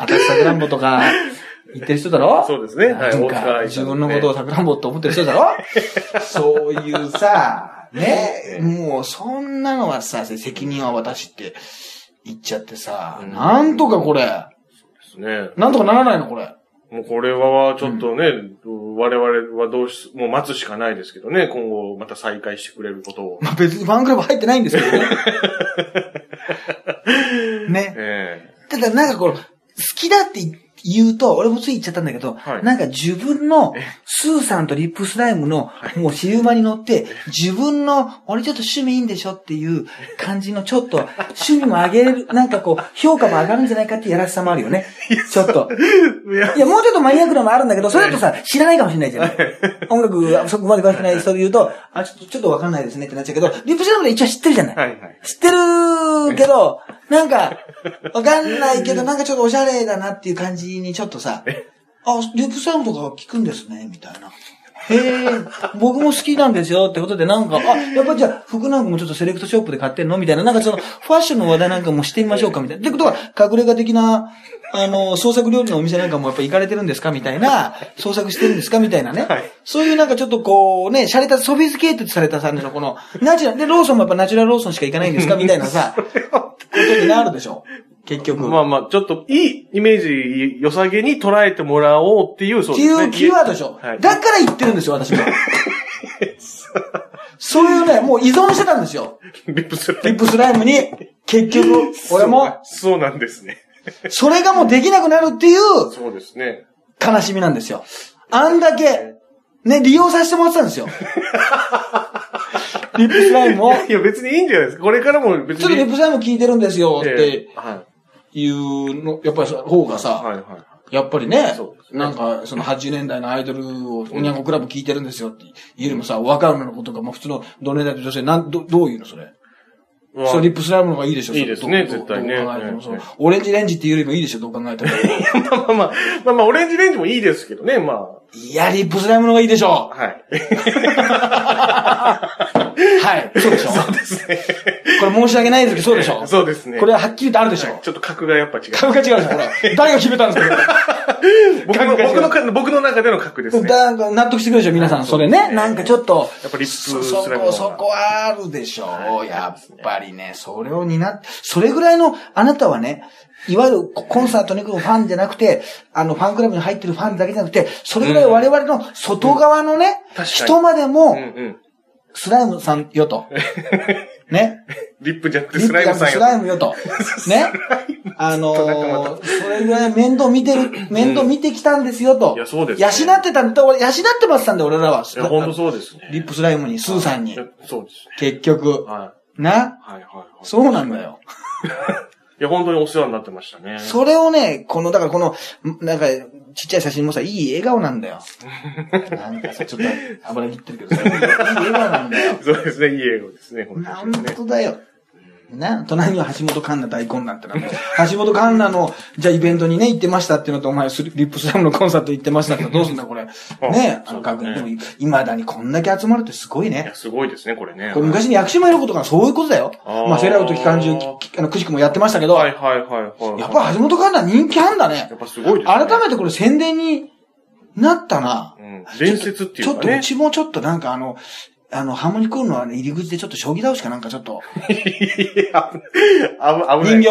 私さくらんぼとか言ってる人だろ？そうですねはいか自分のことをさくらんぼって思ってる人だろ？そういうさ、ね、もうそんなのはさ、責任は私って言っちゃってさ、うんなんとかこれ、ですね。なんとかならないのこれ。もうこれはちょっとね、我々はどうし、もう待つしかないですけどね、今後また再開してくれることを。まあ別にファンクラブ入ってないんですけどね。ね。えただなんかこの、好きだって言うと、俺もつい言っちゃったんだけど、はいなんか自分の、スーさんとリップスライムの、もうシウマに乗って、自分の、俺ちょっと趣味いいんでしょっていう感じのちょっと、趣味も上げれる、なんかこう、評価も上がるんじゃないかっていうやらしさもあるよね。ちょっと。えいやいや、もうちょっとマニアックなのもあるんだけど、それだとさ、知らないかもしれないじゃん。音楽、そこまで詳しくない人で言うと、あ、ちょっと、ちょっとわかんないですねってなっちゃうけど、リップスライムで一応知ってるじゃない。はいはい。知ってるけど、なんか、わかんないけど、なんかちょっとおしゃれだなっていう感じにちょっとさ、あ、リップサウンドとか聞くんですね、みたいな。へえ、僕も好きなんですよってことでなんか、あ、やっぱじゃあ服なんかもちょっとセレクトショップで買ってんの？みたいな、なんかその、ファッションの話題なんかもしてみましょうか？みたいな。ってことは、隠れ家的な、あの、創作料理のお店なんかもやっぱ行かれてるんですか？みたいな、創作してるんですか？みたいなね。はい。そういうなんかちょっとこうね、洒落たソフィスケートされたさんのこの、ナチュラル、で、ローソンもやっぱナチュラルローソンしか行かないんですか？みたいなさ、ことになるでしょ？結局。まあまあ、ちょっといいイメージ、良さげに捉えてもらおうっていう、そうってですね。いうキーワードでしょ。はい。だから言ってるんですよ、私も。そういうね、もう依存してたんですよ。リップスライム。リップスライムに、結局、俺も、そ うそうなんですね。それがもうできなくなるっていうそうですね。悲しみなんですよ。あんだけ、ね、利用させてもらってたんですよ。リップスライムを、いや、別にいいんじゃないですか。これからも別に。ちょっとリップスライム聞いてるんですよっえてえはいうの、やっぱりそ方がい。さ、はいはい。やっぱりねなんか、その80年代のアイドルを、おにゃんこクラブ聞いてるんですよっていうよりもさ、若い女の子とか、まあ普通の同年代の女性、なん、ど、どういうのそれ？まあそれリップスライムの方がいいでしょ？いいですね絶対ねオレンジレンジっていうよりもいいでしょ？どう考えても。まあまあまあ、まあまあ、オレンジレンジもいいですけどね、まあ。いや、リップスライムの方がいいでしょう。はい。はい。そうでしょそうですね。これ申し訳ないですけど、そうでしょそうですね。これははっきりとあるでしょちょっと格がやっぱ違う。格が違うでしょこれ。誰が決めたんですか 僕の、僕のか、僕の中での格ですね。納得してくるでしょ皆さん。それね。なんかちょっと。やっぱリップそ、こ、そこはあるでしょう。やっぱりね、それを担って、それぐらいの、あなたはね、いわゆるコンサートに来るファンじゃなくて、あの、ファンクラブに入ってるファンだけじゃなくて、それぐらい我々の外側のね、確かに人までうんもう、ん。スライムさんよと。ね。リップじゃなくてスライムさんスライムよと。ね。あのー、それぐらい面倒見てる、面倒見てきたんですよと。いやそうですね養ってたんだ、俺、養ってましたんで、俺らは。いや、本当そうですね。リップスライムに、スーさんに。そうです結局ね。。はな。い。はい、はい。はいそうなんだよ。いや、本当にお世話になってましたね。それをね、この、だからこの、なんか、ちっちゃい写真もさ、いい笑顔なんだよ。なんかさ、ちょっと油切ってるけどさ、いい笑顔なんだよ。そうですね、いい映画ですね、本当にね。とだよ。な、隣には橋本環奈大根なんてな。橋本環奈の、じゃあイベントにね、行ってましたっていうのと、お前、スリリップスラムのコンサート行ってましたってどうすんだ、これ。ねあの、確認。でも、未だにこんだけ集まるってすごいねいや、。すごいですね、これね。これ昔に薬師丸のことがそういうことだよ。あーまあ、セーラーと期間中、きあの、くしくもやってましたけど、はいはいはいはい。やっぱ橋本環奈人気あんだねやっ。ぱすごいですね。改めてこれ宣伝になったな。うん。伝説っていちょっと、ううかね。ちもちょっとなんかあの、あの、ハーモニー来るのはね、入り口でちょっと将棋倒しかなんかちょっと、いや危ない。人形、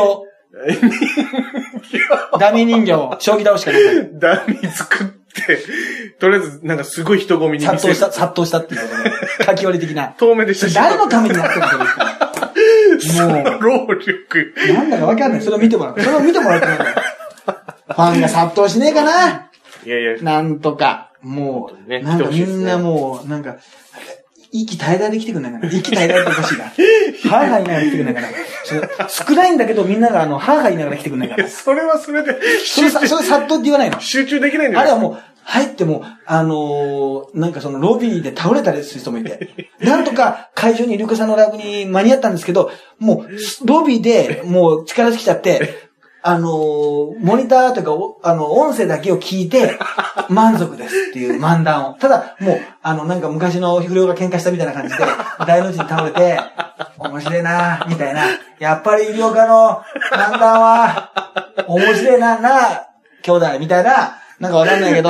ダミー人形、将棋倒しかなんか、ダミー作って、とりあえず、なんかすごい人混みに殺到した、殺到したっていうことで、書き割り的な。遠目で写真誰のためにやってるのそれもう、労力。なんだかわかんない。それを見てもらう。それを見てもらうと思うんだよ。ファンが殺到しねえかないやいや、なんとか。もう、ねなんかみんなもう、なんか、息絶え絶えで来てくんないかな。息絶え絶えっておかしいな。ハーハー言いながら来てくんないかな。少ないんだけどみんながあの、ハーハー言いながら来てくんないかな。それはそれで、それさ、それ殺到って言わないの。集中できないんだよ。あれはもう、入っても、あのーなんかそのロビーで倒れたりする人もいて、なんとか会場にイルカさんのライブに間に合ったんですけど、もう、ロビーでもう力尽きちゃって、あのーモニターというか、おあの、音声だけを聞いて、満足ですっていう漫談を。ただ、もう、あの、なんか昔の不良が喧嘩したみたいな感じで、大の字に倒れて、面白いなみたいな。やっぱり医療科の漫談は、面白いなな兄弟みたいな、なんかわかんないけど、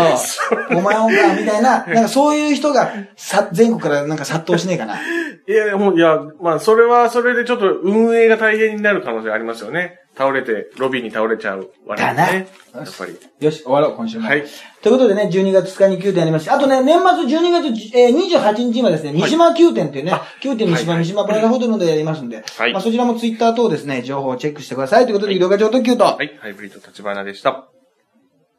お前音か、みたいな、なんかそういう人が、さ、全国からなんか殺到しねえかな。いや、もう、いや、まあ、それはそれでちょっと運営が大変になる可能性ありますよね。倒れて、ロビーに倒れちゃう我々だなね。やっぱり。よし、終わろう、今週も。はい。ということでね、12月2日に9点ありますし、あとね、年末12月、えー、28日はですね、三島9点っていうね、9点三島、はい三島プラザホテルのでやりますんで、はいまあそちらもツイッター等ですね、情報をチェックしてください。ということで、色が上特急と、はい。ハイブリッド立花でした。